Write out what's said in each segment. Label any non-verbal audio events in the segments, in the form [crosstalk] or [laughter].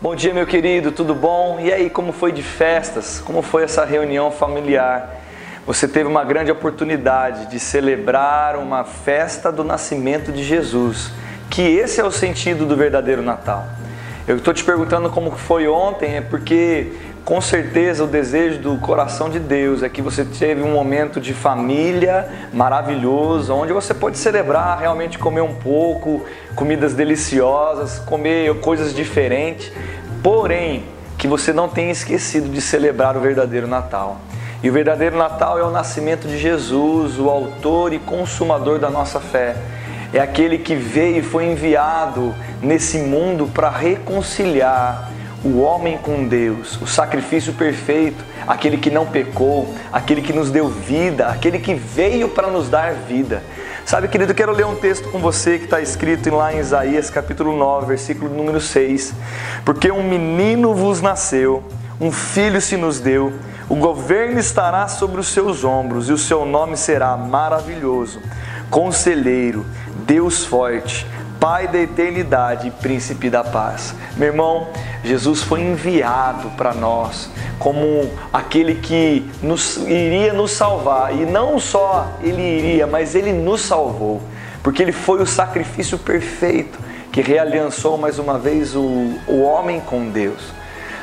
Bom dia, meu querido, tudo bom? E aí, como foi de festas? Como foi essa reunião familiar? Você teve uma grande oportunidade de celebrar uma festa do nascimento de Jesus, que esse é o sentido do verdadeiro Natal. Eu estou te perguntando como foi ontem, é porque com certeza o desejo do coração de Deus é que você teve um momento de família maravilhoso, onde você pode celebrar, realmente comer um pouco, comidas deliciosas, comer coisas diferentes, porém que você não tenha esquecido de celebrar o verdadeiro Natal. E o verdadeiro Natal é o nascimento de Jesus, o autor e consumador da nossa fé. É aquele que veio e foi enviado nesse mundo para reconciliar o homem com Deus, o sacrifício perfeito, aquele que não pecou, aquele que nos deu vida, aquele que veio para nos dar vida. Sabe, querido, quero ler um texto com você que está escrito lá em Isaías capítulo 9, versículo número 6. Porque um menino vos nasceu, um filho se nos deu, o governo estará sobre os seus ombros e o seu nome será maravilhoso, conselheiro, Deus forte Pai da eternidade príncipe da paz. Meu irmão, Jesus foi enviado para nós como aquele que nos, iria nos salvar. E não só ele iria, mas ele nos salvou, porque ele foi o sacrifício perfeito que realiançou mais uma vez o, o homem com Deus.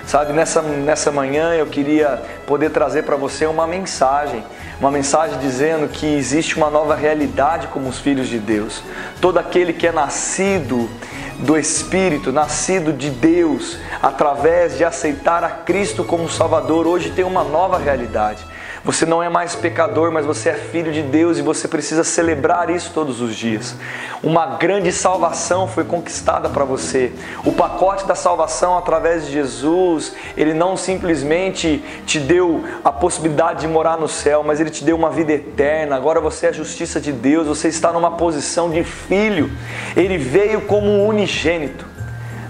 Sabe, nessa, nessa manhã eu queria poder trazer para você uma mensagem uma mensagem dizendo que existe uma nova realidade como os filhos de Deus. Todo aquele que é nascido do Espírito, nascido de Deus, através de aceitar a Cristo como Salvador, hoje tem uma nova realidade. Você não é mais pecador, mas você é filho de Deus e você precisa celebrar isso todos os dias. Uma grande salvação foi conquistada para você. O pacote da salvação através de Jesus, ele não simplesmente te deu a possibilidade de morar no céu, mas ele te deu uma vida eterna. Agora você é a justiça de Deus, você está numa posição de filho. Ele veio como unigênito,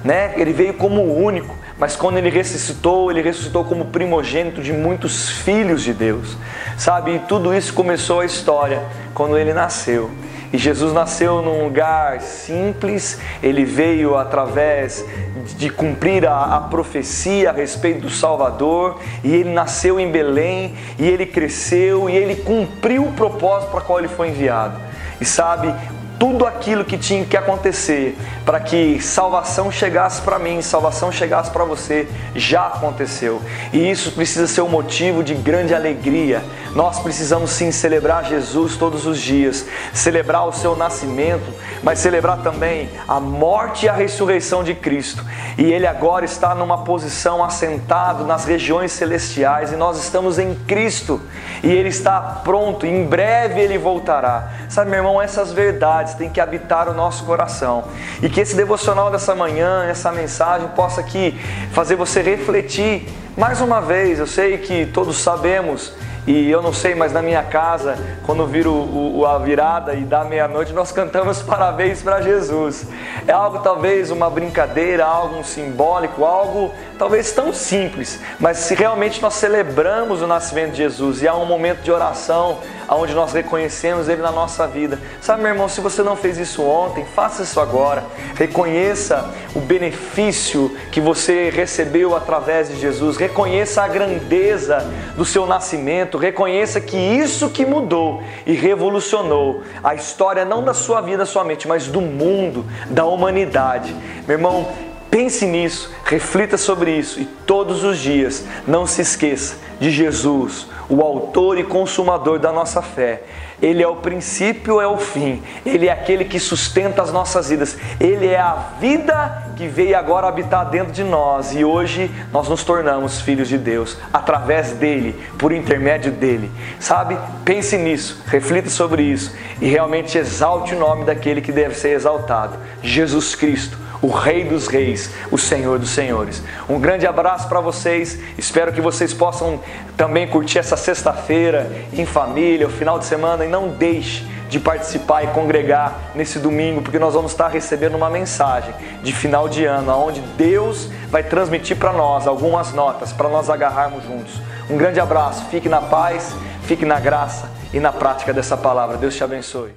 né? Ele veio como único mas quando ele ressuscitou, ele ressuscitou como primogênito de muitos filhos de Deus, sabe? E tudo isso começou a história quando ele nasceu. E Jesus nasceu num lugar simples, ele veio através de cumprir a, a, profecia a respeito do Salvador, e ele nasceu em Belém, e ele cresceu, e ele cumpriu o propósito para qual ele foi enviado. E sabe, tudo aquilo que tinha que acontecer para que salvação chegasse para mim, salvação chegasse para você, já aconteceu. E isso precisa ser um motivo de grande alegria. Nós precisamos sim celebrar Jesus todos os dias, celebrar o seu nascimento, mas celebrar também a morte e a ressurreição de Cristo. E ele agora está numa posição assentado nas regiões celestiais e nós estamos em Cristo e ele está pronto, em breve ele voltará. Sabe, meu irmão, essas verdades verdades têm que habitar o nosso coração. E que esse devocional dessa manhã, essa mensagem, possa aqui fazer você refletir mais uma vez. Eu sei que todos sabemos e eu não sei, mas na minha casa, quando viro o, o, a virada e dá meia-noite, nós cantamos [laughs] parabéns para Jesus. É algo talvez uma brincadeira, algo simbólico, algo talvez tão simples, mas se realmente nós celebramos o nascimento de Jesus e há um momento de oração onde nós reconhecemos Ele na nossa vida. Sabe, meu irmão, se você não fez isso ontem, faça isso agora. Reconheça o benefício que você recebeu através de Jesus. Reconheça a grandeza do seu nascimento. Reconheça que isso que mudou e revolucionou a história não da sua vida somente, mas do mundo, da humanidade. Meu irmão, Pense nisso, reflita sobre isso e todos os dias não se esqueça de Jesus, o autor e consumador da nossa fé. Ele é o princípio, é o fim. Ele é aquele que sustenta as nossas vidas. Ele é a vida que veio agora habitar dentro de nós e hoje nós nos tornamos filhos de Deus através dele, por intermédio dele. Sabe? Pense nisso, reflita sobre isso e realmente exalte o nome daquele que deve ser exaltado, Jesus Cristo o Rei dos Reis, o Senhor dos Senhores. Um grande abraço para vocês. Espero que vocês possam também curtir essa sexta-feira em família, o final de semana e não deixe de participar e congregar nesse domingo, porque nós vamos estar recebendo uma mensagem de final de ano, onde Deus vai transmitir para nós algumas notas para nós agarrarmos juntos. Um grande abraço, fique na paz, fique na graça e na prática dessa palavra. Deus te abençoe.